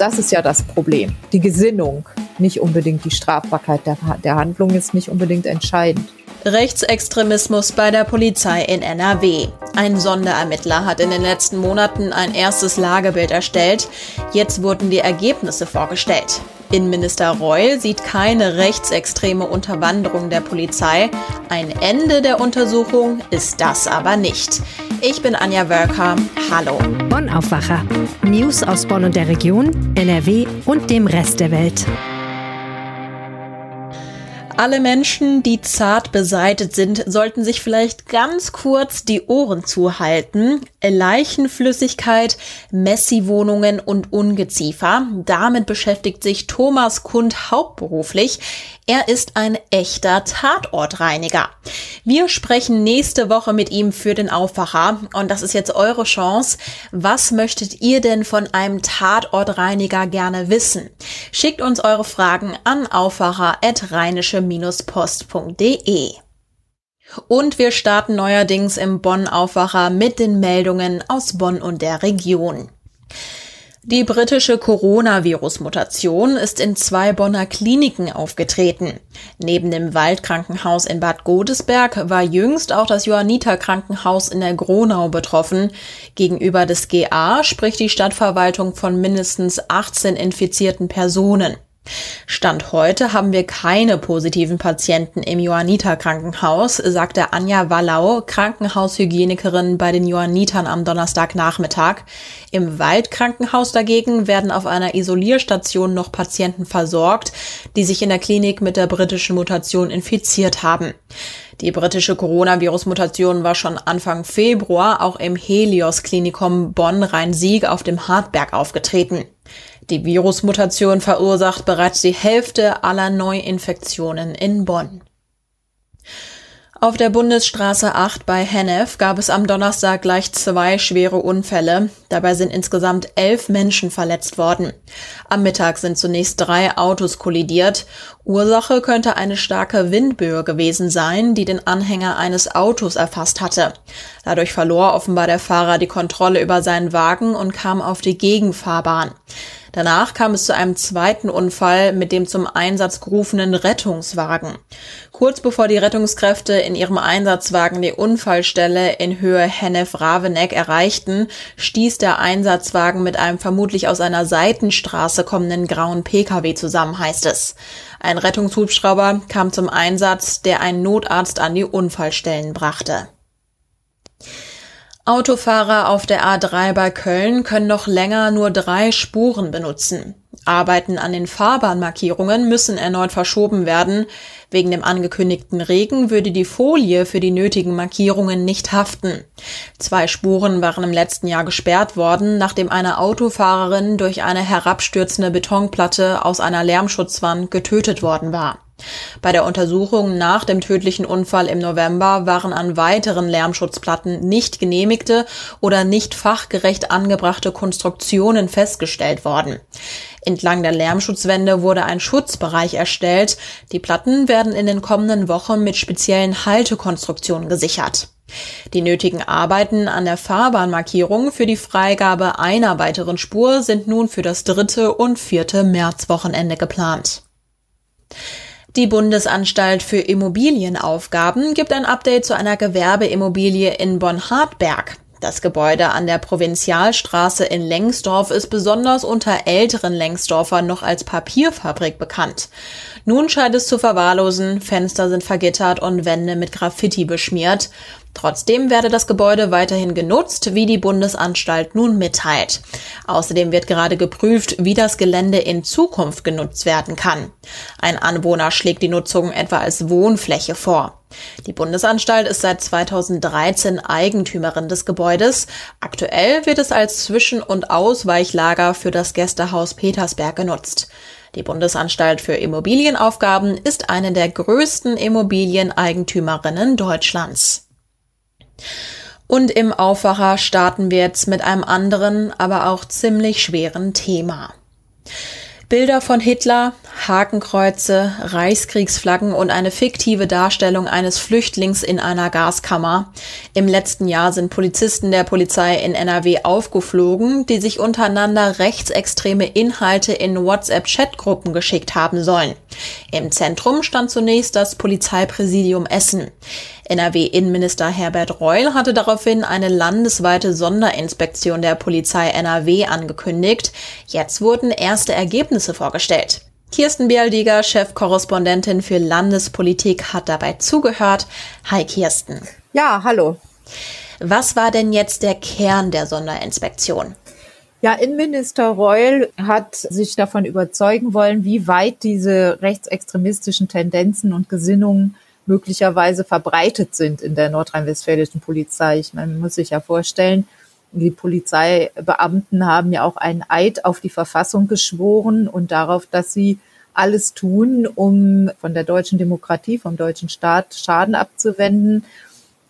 Das ist ja das Problem. Die Gesinnung, nicht unbedingt die Strafbarkeit der, der Handlung ist nicht unbedingt entscheidend. Rechtsextremismus bei der Polizei in NRW. Ein Sonderermittler hat in den letzten Monaten ein erstes Lagebild erstellt. Jetzt wurden die Ergebnisse vorgestellt. Innenminister Reul sieht keine rechtsextreme Unterwanderung der Polizei. Ein Ende der Untersuchung ist das aber nicht. Ich bin Anja Wölker. Hallo. Bonn Aufwacher. News aus Bonn und der Region, NRW und dem Rest der Welt. Alle Menschen, die zart beseitet sind, sollten sich vielleicht ganz kurz die Ohren zuhalten. Leichenflüssigkeit, Messi-Wohnungen und Ungeziefer. Damit beschäftigt sich Thomas Kund hauptberuflich. Er ist ein echter Tatortreiniger. Wir sprechen nächste Woche mit ihm für den Aufwacher und das ist jetzt eure Chance. Was möchtet ihr denn von einem Tatortreiniger gerne wissen? Schickt uns eure Fragen an aufwacher@rheinische-post.de. Und wir starten neuerdings im Bonn Aufwacher mit den Meldungen aus Bonn und der Region. Die britische Coronavirus-Mutation ist in zwei Bonner Kliniken aufgetreten. Neben dem Waldkrankenhaus in Bad Godesberg war jüngst auch das Johanniter Krankenhaus in der Gronau betroffen. Gegenüber des GA spricht die Stadtverwaltung von mindestens 18 infizierten Personen. Stand heute haben wir keine positiven Patienten im Johanniter Krankenhaus, sagte Anja Wallau, Krankenhaushygienikerin bei den Johannitern am Donnerstagnachmittag. Im Waldkrankenhaus dagegen werden auf einer Isolierstation noch Patienten versorgt, die sich in der Klinik mit der britischen Mutation infiziert haben. Die britische Coronavirus-Mutation war schon Anfang Februar auch im Helios Klinikum Bonn-Rhein-Sieg auf dem Hartberg aufgetreten. Die Virusmutation verursacht bereits die Hälfte aller Neuinfektionen in Bonn. Auf der Bundesstraße 8 bei Hennef gab es am Donnerstag gleich zwei schwere Unfälle. Dabei sind insgesamt elf Menschen verletzt worden. Am Mittag sind zunächst drei Autos kollidiert. Ursache könnte eine starke Windböe gewesen sein, die den Anhänger eines Autos erfasst hatte. Dadurch verlor offenbar der Fahrer die Kontrolle über seinen Wagen und kam auf die Gegenfahrbahn. Danach kam es zu einem zweiten Unfall mit dem zum Einsatz gerufenen Rettungswagen. Kurz bevor die Rettungskräfte in ihrem Einsatzwagen die Unfallstelle in Höhe Hennef-Raveneck erreichten, stieß der Einsatzwagen mit einem vermutlich aus einer Seitenstraße kommenden grauen Pkw zusammen, heißt es. Ein Rettungshubschrauber kam zum Einsatz, der einen Notarzt an die Unfallstellen brachte. Autofahrer auf der A3 bei Köln können noch länger nur drei Spuren benutzen. Arbeiten an den Fahrbahnmarkierungen müssen erneut verschoben werden. Wegen dem angekündigten Regen würde die Folie für die nötigen Markierungen nicht haften. Zwei Spuren waren im letzten Jahr gesperrt worden, nachdem eine Autofahrerin durch eine herabstürzende Betonplatte aus einer Lärmschutzwand getötet worden war. Bei der Untersuchung nach dem tödlichen Unfall im November waren an weiteren Lärmschutzplatten nicht genehmigte oder nicht fachgerecht angebrachte Konstruktionen festgestellt worden. Entlang der Lärmschutzwände wurde ein Schutzbereich erstellt. Die Platten werden in den kommenden Wochen mit speziellen Haltekonstruktionen gesichert. Die nötigen Arbeiten an der Fahrbahnmarkierung für die Freigabe einer weiteren Spur sind nun für das dritte und vierte Märzwochenende geplant. Die Bundesanstalt für Immobilienaufgaben gibt ein Update zu einer Gewerbeimmobilie in Bonn-Hartberg. Das Gebäude an der Provinzialstraße in Lengsdorf ist besonders unter älteren Lengsdorfern noch als Papierfabrik bekannt. Nun scheint es zu verwahrlosen, Fenster sind vergittert und Wände mit Graffiti beschmiert. Trotzdem werde das Gebäude weiterhin genutzt, wie die Bundesanstalt nun mitteilt. Außerdem wird gerade geprüft, wie das Gelände in Zukunft genutzt werden kann. Ein Anwohner schlägt die Nutzung etwa als Wohnfläche vor. Die Bundesanstalt ist seit 2013 Eigentümerin des Gebäudes. Aktuell wird es als Zwischen- und Ausweichlager für das Gästehaus Petersberg genutzt. Die Bundesanstalt für Immobilienaufgaben ist eine der größten Immobilieneigentümerinnen Deutschlands. Und im Aufwacher starten wir jetzt mit einem anderen, aber auch ziemlich schweren Thema. Bilder von Hitler, Hakenkreuze, Reichskriegsflaggen und eine fiktive Darstellung eines Flüchtlings in einer Gaskammer. Im letzten Jahr sind Polizisten der Polizei in NRW aufgeflogen, die sich untereinander rechtsextreme Inhalte in WhatsApp-Chatgruppen geschickt haben sollen. Im Zentrum stand zunächst das Polizeipräsidium Essen. NRW-Innenminister Herbert Reul hatte daraufhin eine landesweite Sonderinspektion der Polizei NRW angekündigt. Jetzt wurden erste Ergebnisse vorgestellt. Kirsten Bialdiger, Chefkorrespondentin für Landespolitik, hat dabei zugehört. Hi Kirsten. Ja, hallo. Was war denn jetzt der Kern der Sonderinspektion? Ja, Innenminister Reul hat sich davon überzeugen wollen, wie weit diese rechtsextremistischen Tendenzen und Gesinnungen möglicherweise verbreitet sind in der nordrhein-westfälischen Polizei. Ich meine, man muss sich ja vorstellen, die Polizeibeamten haben ja auch einen Eid auf die Verfassung geschworen und darauf, dass sie alles tun, um von der deutschen Demokratie, vom deutschen Staat Schaden abzuwenden.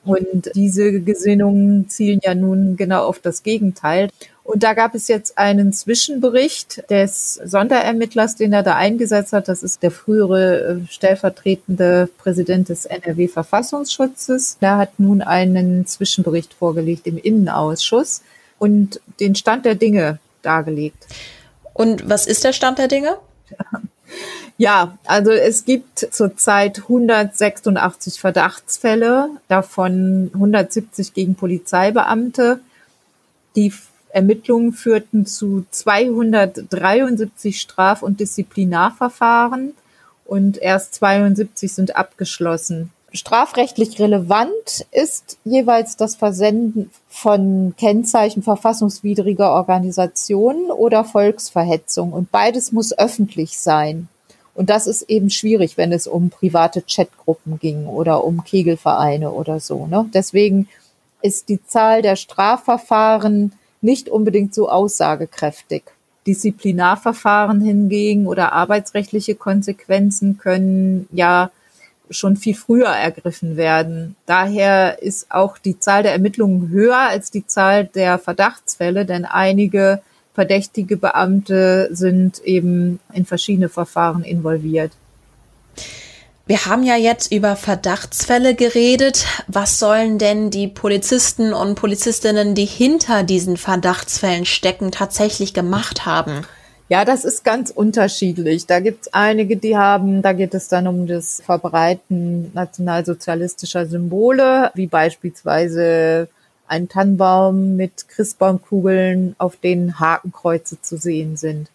Und diese Gesinnungen zielen ja nun genau auf das Gegenteil. Und da gab es jetzt einen Zwischenbericht des Sonderermittlers, den er da eingesetzt hat. Das ist der frühere äh, stellvertretende Präsident des NRW-Verfassungsschutzes. Der hat nun einen Zwischenbericht vorgelegt im Innenausschuss und den Stand der Dinge dargelegt. Und was ist der Stand der Dinge? Ja, also es gibt zurzeit 186 Verdachtsfälle, davon 170 gegen Polizeibeamte. Die Ermittlungen führten zu 273 Straf- und Disziplinarverfahren und erst 72 sind abgeschlossen. Strafrechtlich relevant ist jeweils das Versenden von Kennzeichen verfassungswidriger Organisationen oder Volksverhetzung und beides muss öffentlich sein. Und das ist eben schwierig, wenn es um private Chatgruppen ging oder um Kegelvereine oder so. Ne? Deswegen ist die Zahl der Strafverfahren nicht unbedingt so aussagekräftig. Disziplinarverfahren hingegen oder arbeitsrechtliche Konsequenzen können ja schon viel früher ergriffen werden. Daher ist auch die Zahl der Ermittlungen höher als die Zahl der Verdachtsfälle, denn einige verdächtige Beamte sind eben in verschiedene Verfahren involviert. Wir haben ja jetzt über Verdachtsfälle geredet. Was sollen denn die Polizisten und Polizistinnen, die hinter diesen Verdachtsfällen stecken, tatsächlich gemacht haben? Ja, das ist ganz unterschiedlich. Da gibt es einige, die haben, da geht es dann um das Verbreiten nationalsozialistischer Symbole, wie beispielsweise ein Tannenbaum mit Christbaumkugeln, auf denen Hakenkreuze zu sehen sind.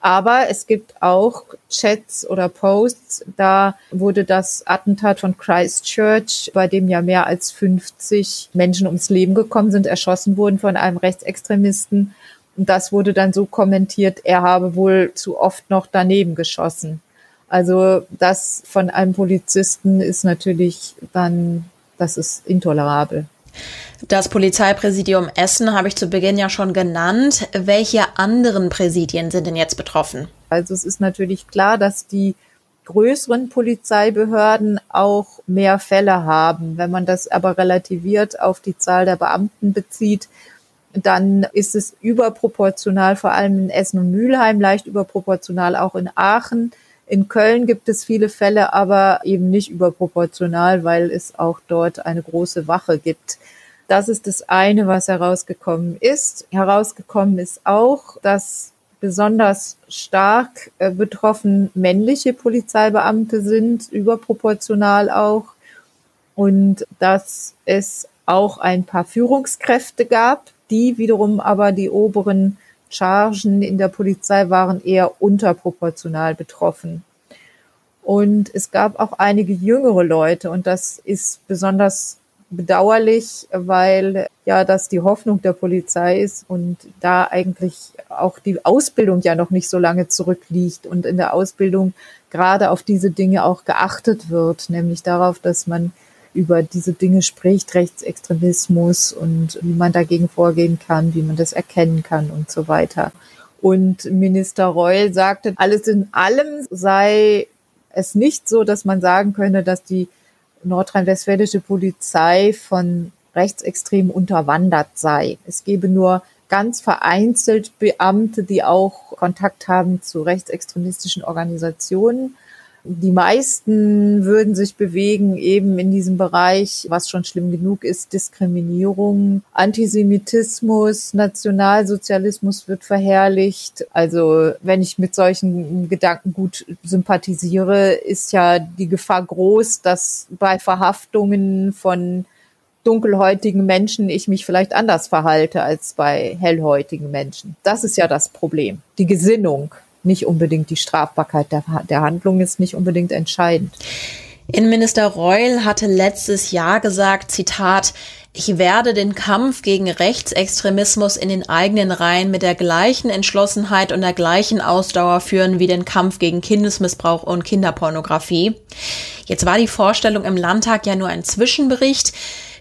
Aber es gibt auch Chats oder Posts, da wurde das Attentat von Christchurch, bei dem ja mehr als 50 Menschen ums Leben gekommen sind, erschossen wurden von einem Rechtsextremisten. Und das wurde dann so kommentiert, er habe wohl zu oft noch daneben geschossen. Also das von einem Polizisten ist natürlich dann, das ist intolerabel. Das Polizeipräsidium Essen habe ich zu Beginn ja schon genannt. Welche anderen Präsidien sind denn jetzt betroffen? Also es ist natürlich klar, dass die größeren Polizeibehörden auch mehr Fälle haben. Wenn man das aber relativiert auf die Zahl der Beamten bezieht, dann ist es überproportional, vor allem in Essen und Mülheim, leicht überproportional auch in Aachen. In Köln gibt es viele Fälle, aber eben nicht überproportional, weil es auch dort eine große Wache gibt. Das ist das eine, was herausgekommen ist. Herausgekommen ist auch, dass besonders stark äh, betroffen männliche Polizeibeamte sind, überproportional auch. Und dass es auch ein paar Führungskräfte gab, die wiederum aber die oberen Chargen in der Polizei waren eher unterproportional betroffen. Und es gab auch einige jüngere Leute und das ist besonders bedauerlich, weil ja das die Hoffnung der Polizei ist und da eigentlich auch die Ausbildung ja noch nicht so lange zurückliegt und in der Ausbildung gerade auf diese Dinge auch geachtet wird, nämlich darauf, dass man über diese Dinge spricht, Rechtsextremismus und wie man dagegen vorgehen kann, wie man das erkennen kann und so weiter. Und Minister Reul sagte, alles in allem sei es nicht so, dass man sagen könne, dass die nordrhein-westfälische Polizei von Rechtsextremen unterwandert sei. Es gebe nur ganz vereinzelt Beamte, die auch Kontakt haben zu rechtsextremistischen Organisationen. Die meisten würden sich bewegen eben in diesem Bereich, was schon schlimm genug ist, Diskriminierung, Antisemitismus, Nationalsozialismus wird verherrlicht. Also wenn ich mit solchen Gedanken gut sympathisiere, ist ja die Gefahr groß, dass bei Verhaftungen von dunkelhäutigen Menschen ich mich vielleicht anders verhalte als bei hellhäutigen Menschen. Das ist ja das Problem. Die Gesinnung nicht unbedingt die Strafbarkeit der, der Handlung ist nicht unbedingt entscheidend. Innenminister Reul hatte letztes Jahr gesagt, Zitat, ich werde den Kampf gegen Rechtsextremismus in den eigenen Reihen mit der gleichen Entschlossenheit und der gleichen Ausdauer führen wie den Kampf gegen Kindesmissbrauch und Kinderpornografie. Jetzt war die Vorstellung im Landtag ja nur ein Zwischenbericht.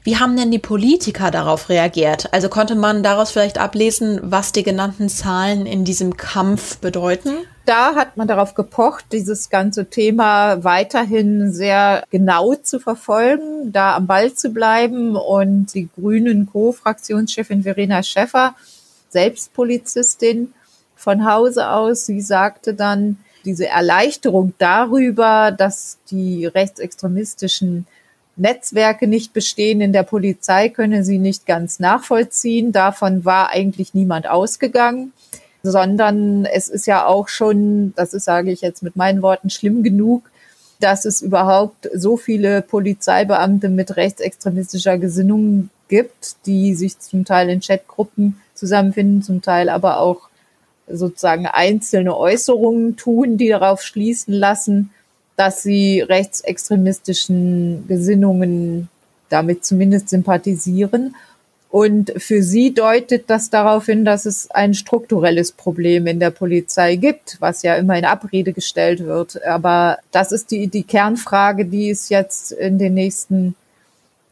Wie haben denn die Politiker darauf reagiert? Also konnte man daraus vielleicht ablesen, was die genannten Zahlen in diesem Kampf bedeuten? Da hat man darauf gepocht, dieses ganze Thema weiterhin sehr genau zu verfolgen, da am Ball zu bleiben. Und die Grünen Co-Fraktionschefin Verena Schäffer, selbst Polizistin von Hause aus, sie sagte dann, diese Erleichterung darüber, dass die rechtsextremistischen Netzwerke nicht bestehen in der Polizei, könne sie nicht ganz nachvollziehen. Davon war eigentlich niemand ausgegangen, sondern es ist ja auch schon, das ist, sage ich jetzt mit meinen Worten, schlimm genug, dass es überhaupt so viele Polizeibeamte mit rechtsextremistischer Gesinnung gibt, die sich zum Teil in Chatgruppen zusammenfinden, zum Teil aber auch sozusagen einzelne Äußerungen tun, die darauf schließen lassen, dass sie rechtsextremistischen Gesinnungen damit zumindest sympathisieren. Und für sie deutet das darauf hin, dass es ein strukturelles Problem in der Polizei gibt, was ja immer in Abrede gestellt wird. Aber das ist die, die Kernfrage, die es jetzt in den nächsten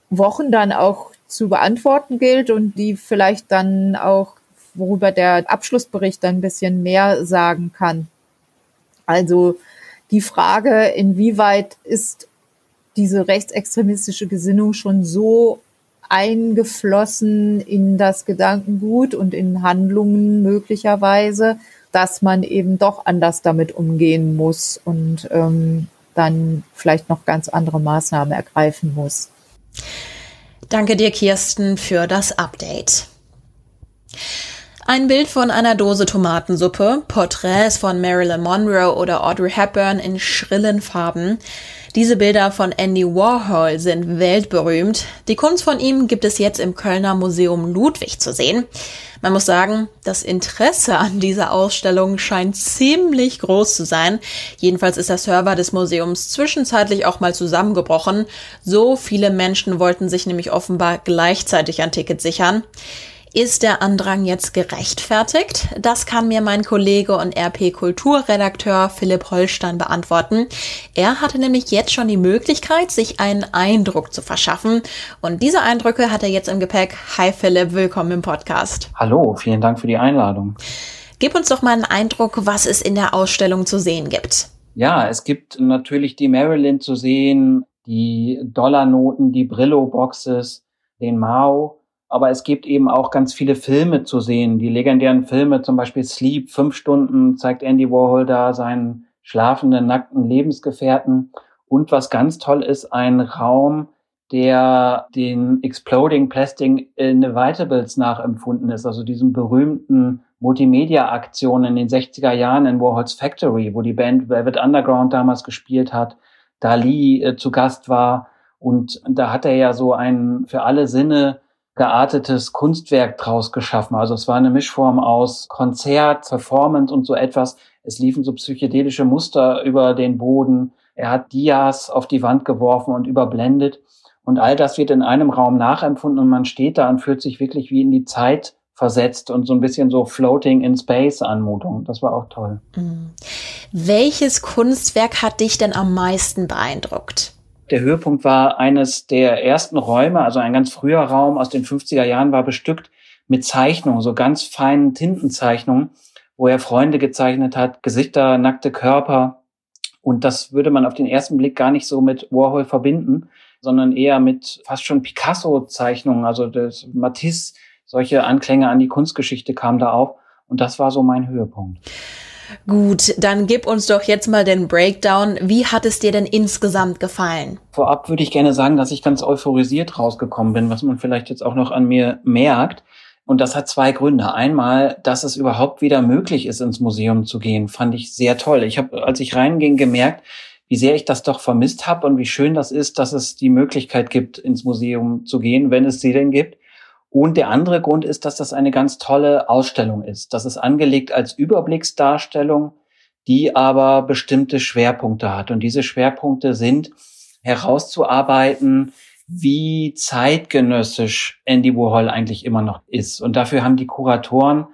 Wochen dann auch zu beantworten gilt und die vielleicht dann auch, worüber der Abschlussbericht ein bisschen mehr sagen kann. Also die Frage, inwieweit ist diese rechtsextremistische Gesinnung schon so eingeflossen in das Gedankengut und in Handlungen möglicherweise, dass man eben doch anders damit umgehen muss und ähm, dann vielleicht noch ganz andere Maßnahmen ergreifen muss. Danke dir, Kirsten, für das Update. Ein Bild von einer Dose Tomatensuppe, Porträts von Marilyn Monroe oder Audrey Hepburn in schrillen Farben. Diese Bilder von Andy Warhol sind weltberühmt. Die Kunst von ihm gibt es jetzt im Kölner Museum Ludwig zu sehen. Man muss sagen, das Interesse an dieser Ausstellung scheint ziemlich groß zu sein. Jedenfalls ist der Server des Museums zwischenzeitlich auch mal zusammengebrochen. So viele Menschen wollten sich nämlich offenbar gleichzeitig ein Ticket sichern. Ist der Andrang jetzt gerechtfertigt? Das kann mir mein Kollege und RP-Kulturredakteur Philipp Holstein beantworten. Er hatte nämlich jetzt schon die Möglichkeit, sich einen Eindruck zu verschaffen. Und diese Eindrücke hat er jetzt im Gepäck. Hi Philipp, willkommen im Podcast. Hallo, vielen Dank für die Einladung. Gib uns doch mal einen Eindruck, was es in der Ausstellung zu sehen gibt. Ja, es gibt natürlich die Marilyn zu sehen, die Dollarnoten, die Brillo-Boxes, den Mao aber es gibt eben auch ganz viele Filme zu sehen. Die legendären Filme, zum Beispiel Sleep, fünf Stunden, zeigt Andy Warhol da seinen schlafenden, nackten Lebensgefährten. Und was ganz toll ist, ein Raum, der den Exploding Plastic Inevitables nachempfunden ist, also diesem berühmten Multimedia-Aktion in den 60er Jahren in Warhols Factory, wo die Band Velvet Underground damals gespielt hat, Dali äh, zu Gast war. Und da hat er ja so ein für alle Sinne geartetes Kunstwerk draus geschaffen. Also es war eine Mischform aus Konzert, Performance und so etwas. Es liefen so psychedelische Muster über den Boden. Er hat Dias auf die Wand geworfen und überblendet. Und all das wird in einem Raum nachempfunden und man steht da und fühlt sich wirklich wie in die Zeit versetzt und so ein bisschen so Floating in Space Anmutung. Das war auch toll. Mhm. Welches Kunstwerk hat dich denn am meisten beeindruckt? Der Höhepunkt war eines der ersten Räume, also ein ganz früher Raum aus den 50er Jahren, war bestückt mit Zeichnungen, so ganz feinen Tintenzeichnungen, wo er Freunde gezeichnet hat, Gesichter, nackte Körper. Und das würde man auf den ersten Blick gar nicht so mit Warhol verbinden, sondern eher mit fast schon Picasso-Zeichnungen. Also das Matisse, solche Anklänge an die Kunstgeschichte kamen da auf. Und das war so mein Höhepunkt. Gut, dann gib uns doch jetzt mal den Breakdown. Wie hat es dir denn insgesamt gefallen? Vorab würde ich gerne sagen, dass ich ganz euphorisiert rausgekommen bin, was man vielleicht jetzt auch noch an mir merkt. Und das hat zwei Gründe. Einmal, dass es überhaupt wieder möglich ist, ins Museum zu gehen, fand ich sehr toll. Ich habe, als ich reinging, gemerkt, wie sehr ich das doch vermisst habe und wie schön das ist, dass es die Möglichkeit gibt, ins Museum zu gehen, wenn es sie denn gibt. Und der andere Grund ist, dass das eine ganz tolle Ausstellung ist. Das ist angelegt als Überblicksdarstellung, die aber bestimmte Schwerpunkte hat. Und diese Schwerpunkte sind herauszuarbeiten, wie zeitgenössisch Andy Warhol eigentlich immer noch ist. Und dafür haben die Kuratoren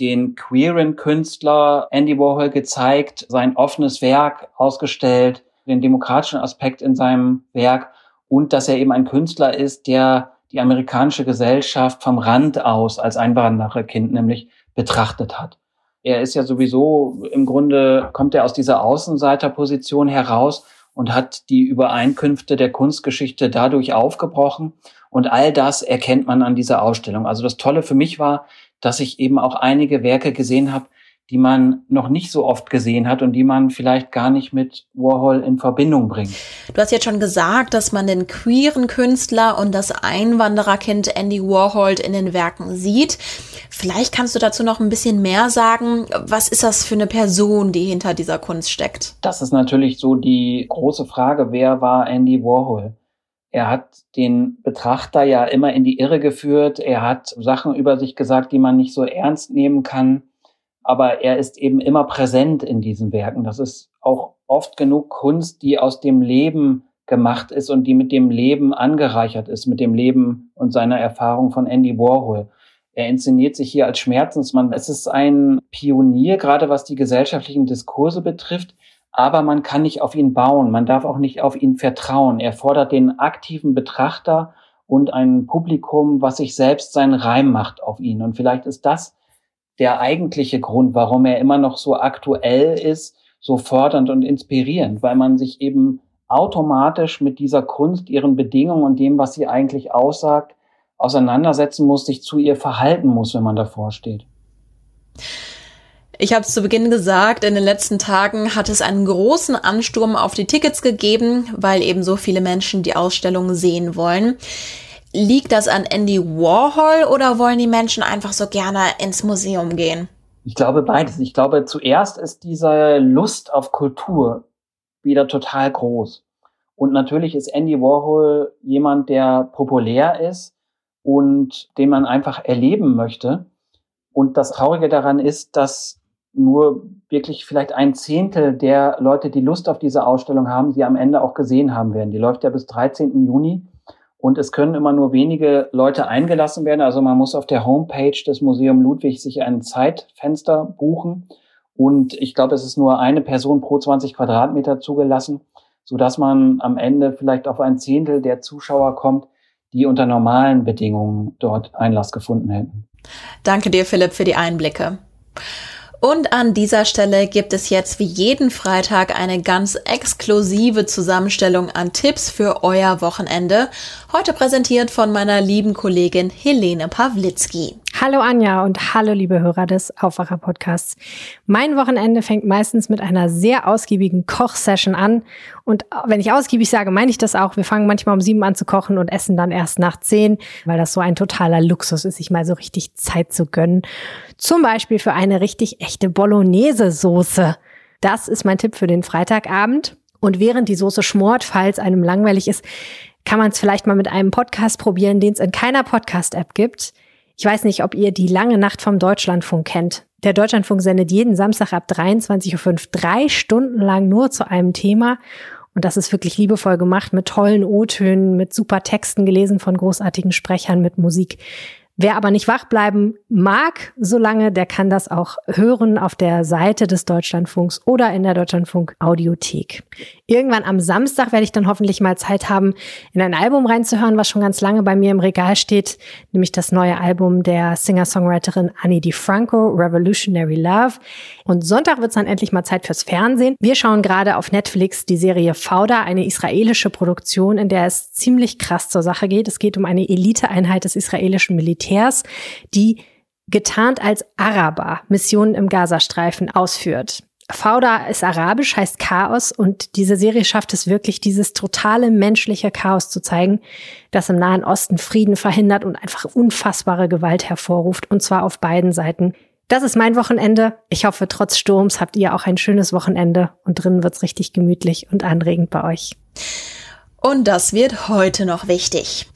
den queeren Künstler Andy Warhol gezeigt, sein offenes Werk ausgestellt, den demokratischen Aspekt in seinem Werk und dass er eben ein Künstler ist, der die amerikanische Gesellschaft vom Rand aus als Einwandererkind nämlich betrachtet hat. Er ist ja sowieso im Grunde, kommt er aus dieser Außenseiterposition heraus und hat die Übereinkünfte der Kunstgeschichte dadurch aufgebrochen. Und all das erkennt man an dieser Ausstellung. Also das Tolle für mich war, dass ich eben auch einige Werke gesehen habe, die man noch nicht so oft gesehen hat und die man vielleicht gar nicht mit Warhol in Verbindung bringt. Du hast jetzt schon gesagt, dass man den queeren Künstler und das Einwandererkind Andy Warhol in den Werken sieht. Vielleicht kannst du dazu noch ein bisschen mehr sagen. Was ist das für eine Person, die hinter dieser Kunst steckt? Das ist natürlich so die große Frage, wer war Andy Warhol? Er hat den Betrachter ja immer in die Irre geführt. Er hat Sachen über sich gesagt, die man nicht so ernst nehmen kann aber er ist eben immer präsent in diesen Werken. Das ist auch oft genug Kunst, die aus dem Leben gemacht ist und die mit dem Leben angereichert ist, mit dem Leben und seiner Erfahrung von Andy Warhol. Er inszeniert sich hier als Schmerzensmann. Es ist ein Pionier, gerade was die gesellschaftlichen Diskurse betrifft, aber man kann nicht auf ihn bauen, man darf auch nicht auf ihn vertrauen. Er fordert den aktiven Betrachter und ein Publikum, was sich selbst seinen Reim macht auf ihn. Und vielleicht ist das der eigentliche Grund, warum er immer noch so aktuell ist, so fordernd und inspirierend, weil man sich eben automatisch mit dieser Kunst, ihren Bedingungen und dem, was sie eigentlich aussagt, auseinandersetzen muss, sich zu ihr verhalten muss, wenn man davor steht. Ich habe es zu Beginn gesagt, in den letzten Tagen hat es einen großen Ansturm auf die Tickets gegeben, weil eben so viele Menschen die Ausstellung sehen wollen. Liegt das an Andy Warhol oder wollen die Menschen einfach so gerne ins Museum gehen? Ich glaube beides. Ich glaube, zuerst ist diese Lust auf Kultur wieder total groß. Und natürlich ist Andy Warhol jemand, der populär ist und den man einfach erleben möchte. Und das Traurige daran ist, dass nur wirklich vielleicht ein Zehntel der Leute, die Lust auf diese Ausstellung haben, sie am Ende auch gesehen haben werden. Die läuft ja bis 13. Juni. Und es können immer nur wenige Leute eingelassen werden. Also man muss auf der Homepage des Museum Ludwig sich ein Zeitfenster buchen. Und ich glaube, es ist nur eine Person pro 20 Quadratmeter zugelassen, so dass man am Ende vielleicht auf ein Zehntel der Zuschauer kommt, die unter normalen Bedingungen dort Einlass gefunden hätten. Danke dir, Philipp, für die Einblicke. Und an dieser Stelle gibt es jetzt wie jeden Freitag eine ganz exklusive Zusammenstellung an Tipps für euer Wochenende. Heute präsentiert von meiner lieben Kollegin Helene Pawlitzki. Hallo Anja und hallo liebe Hörer des Aufwacher Podcasts. Mein Wochenende fängt meistens mit einer sehr ausgiebigen Kochsession an. Und wenn ich ausgiebig sage, meine ich das auch. Wir fangen manchmal um sieben an zu kochen und essen dann erst nach zehn, weil das so ein totaler Luxus ist, sich mal so richtig Zeit zu gönnen. Zum Beispiel für eine richtig echte Bolognese-Soße. Das ist mein Tipp für den Freitagabend. Und während die Soße schmort, falls einem langweilig ist, kann man es vielleicht mal mit einem Podcast probieren, den es in keiner Podcast-App gibt. Ich weiß nicht, ob ihr die lange Nacht vom Deutschlandfunk kennt. Der Deutschlandfunk sendet jeden Samstag ab 23.05 Uhr drei Stunden lang nur zu einem Thema. Und das ist wirklich liebevoll gemacht mit tollen O-Tönen, mit super Texten gelesen von großartigen Sprechern, mit Musik. Wer aber nicht wach bleiben mag, solange, der kann das auch hören auf der Seite des Deutschlandfunks oder in der Deutschlandfunk Audiothek. Irgendwann am Samstag werde ich dann hoffentlich mal Zeit haben, in ein Album reinzuhören, was schon ganz lange bei mir im Regal steht, nämlich das neue Album der Singer-Songwriterin Annie DiFranco, Revolutionary Love. Und Sonntag wird es dann endlich mal Zeit fürs Fernsehen. Wir schauen gerade auf Netflix die Serie Fauda, eine israelische Produktion, in der es ziemlich krass zur Sache geht. Es geht um eine Eliteeinheit des israelischen Militärs Militärs, die getarnt als Araber Missionen im Gazastreifen ausführt. Fauda ist arabisch, heißt Chaos und diese Serie schafft es wirklich, dieses totale menschliche Chaos zu zeigen, das im Nahen Osten Frieden verhindert und einfach unfassbare Gewalt hervorruft und zwar auf beiden Seiten. Das ist mein Wochenende. Ich hoffe, trotz Sturms habt ihr auch ein schönes Wochenende und drinnen wird's richtig gemütlich und anregend bei euch. Und das wird heute noch wichtig.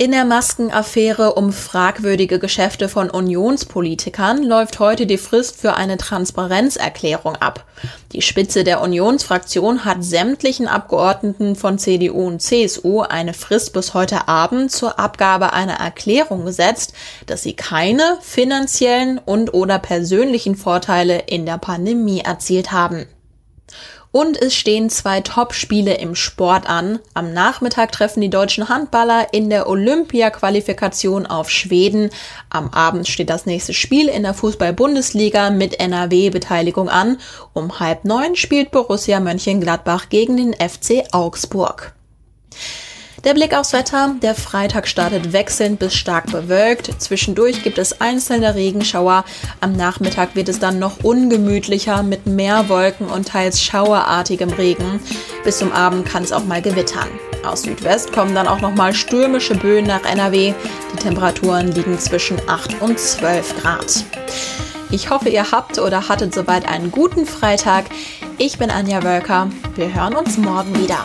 In der Maskenaffäre um fragwürdige Geschäfte von Unionspolitikern läuft heute die Frist für eine Transparenzerklärung ab. Die Spitze der Unionsfraktion hat sämtlichen Abgeordneten von CDU und CSU eine Frist bis heute Abend zur Abgabe einer Erklärung gesetzt, dass sie keine finanziellen und oder persönlichen Vorteile in der Pandemie erzielt haben. Und es stehen zwei Top-Spiele im Sport an. Am Nachmittag treffen die deutschen Handballer in der Olympia-Qualifikation auf Schweden. Am Abend steht das nächste Spiel in der Fußball-Bundesliga mit NRW-Beteiligung an. Um halb neun spielt Borussia Mönchengladbach gegen den FC Augsburg. Der Blick aufs Wetter. Der Freitag startet wechselnd bis stark bewölkt. Zwischendurch gibt es einzelne Regenschauer. Am Nachmittag wird es dann noch ungemütlicher mit mehr Wolken und teils schauerartigem Regen. Bis zum Abend kann es auch mal gewittern. Aus Südwest kommen dann auch noch mal stürmische Böen nach NRW. Die Temperaturen liegen zwischen 8 und 12 Grad. Ich hoffe, ihr habt oder hattet soweit einen guten Freitag. Ich bin Anja Wölker. Wir hören uns morgen wieder.